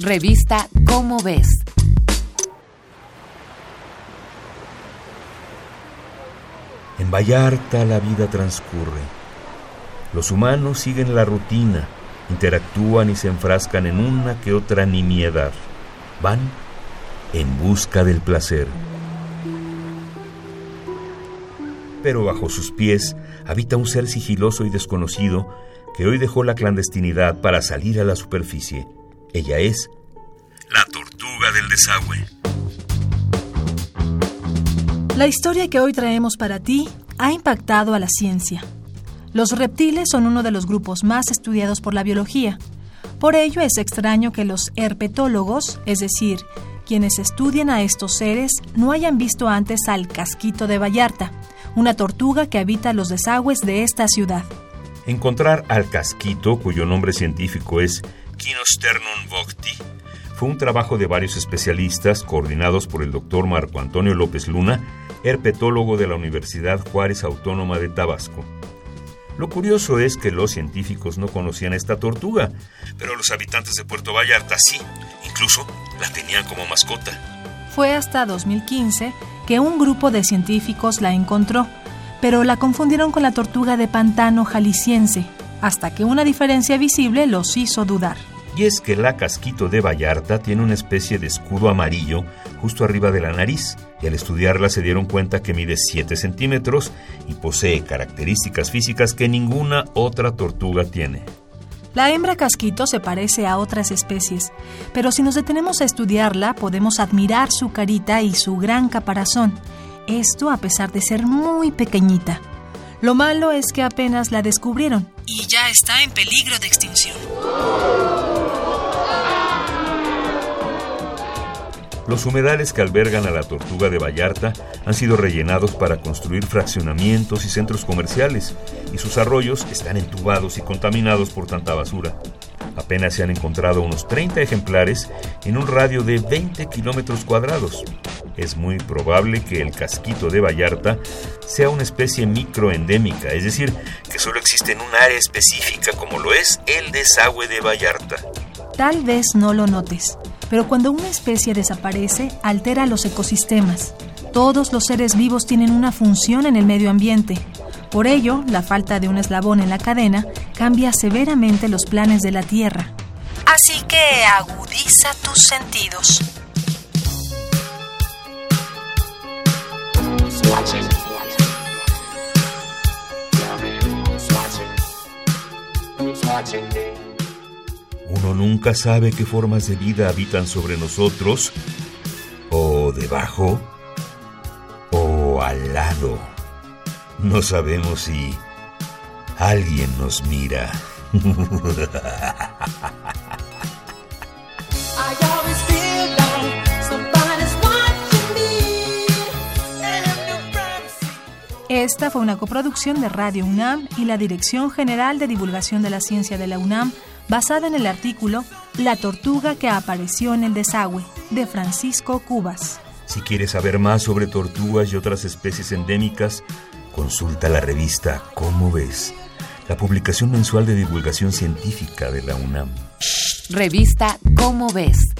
Revista Cómo ves. En Vallarta la vida transcurre. Los humanos siguen la rutina, interactúan y se enfrascan en una que otra nimiedad. Van en busca del placer. Pero bajo sus pies habita un ser sigiloso y desconocido que hoy dejó la clandestinidad para salir a la superficie. Ella es la tortuga del desagüe. La historia que hoy traemos para ti ha impactado a la ciencia. Los reptiles son uno de los grupos más estudiados por la biología. Por ello es extraño que los herpetólogos, es decir, quienes estudian a estos seres, no hayan visto antes al casquito de Vallarta, una tortuga que habita los desagües de esta ciudad. Encontrar al casquito, cuyo nombre científico es Kinosternum vocti, fue un trabajo de varios especialistas coordinados por el doctor Marco Antonio López Luna, herpetólogo de la Universidad Juárez Autónoma de Tabasco. Lo curioso es que los científicos no conocían esta tortuga, pero los habitantes de Puerto Vallarta sí, incluso la tenían como mascota. Fue hasta 2015 que un grupo de científicos la encontró, pero la confundieron con la tortuga de pantano jalisciense, hasta que una diferencia visible los hizo dudar. Y es que la casquito de Vallarta tiene una especie de escudo amarillo justo arriba de la nariz, y al estudiarla se dieron cuenta que mide 7 centímetros y posee características físicas que ninguna otra tortuga tiene. La hembra casquito se parece a otras especies, pero si nos detenemos a estudiarla podemos admirar su carita y su gran caparazón, esto a pesar de ser muy pequeñita. Lo malo es que apenas la descubrieron y ya está en peligro de extinción. Los humedales que albergan a la tortuga de Vallarta han sido rellenados para construir fraccionamientos y centros comerciales, y sus arroyos están entubados y contaminados por tanta basura. Apenas se han encontrado unos 30 ejemplares en un radio de 20 kilómetros cuadrados. Es muy probable que el casquito de Vallarta sea una especie microendémica, es decir, que solo existe en un área específica como lo es el desagüe de Vallarta. Tal vez no lo notes, pero cuando una especie desaparece, altera los ecosistemas. Todos los seres vivos tienen una función en el medio ambiente. Por ello, la falta de un eslabón en la cadena cambia severamente los planes de la Tierra. Así que agudiza tus sentidos. Uno nunca sabe qué formas de vida habitan sobre nosotros, o debajo, o al lado. No sabemos si alguien nos mira. Esta fue una coproducción de Radio UNAM y la Dirección General de Divulgación de la Ciencia de la UNAM, basada en el artículo La tortuga que apareció en el desagüe, de Francisco Cubas. Si quieres saber más sobre tortugas y otras especies endémicas, consulta la revista Cómo ves, la publicación mensual de divulgación científica de la UNAM. Revista Cómo ves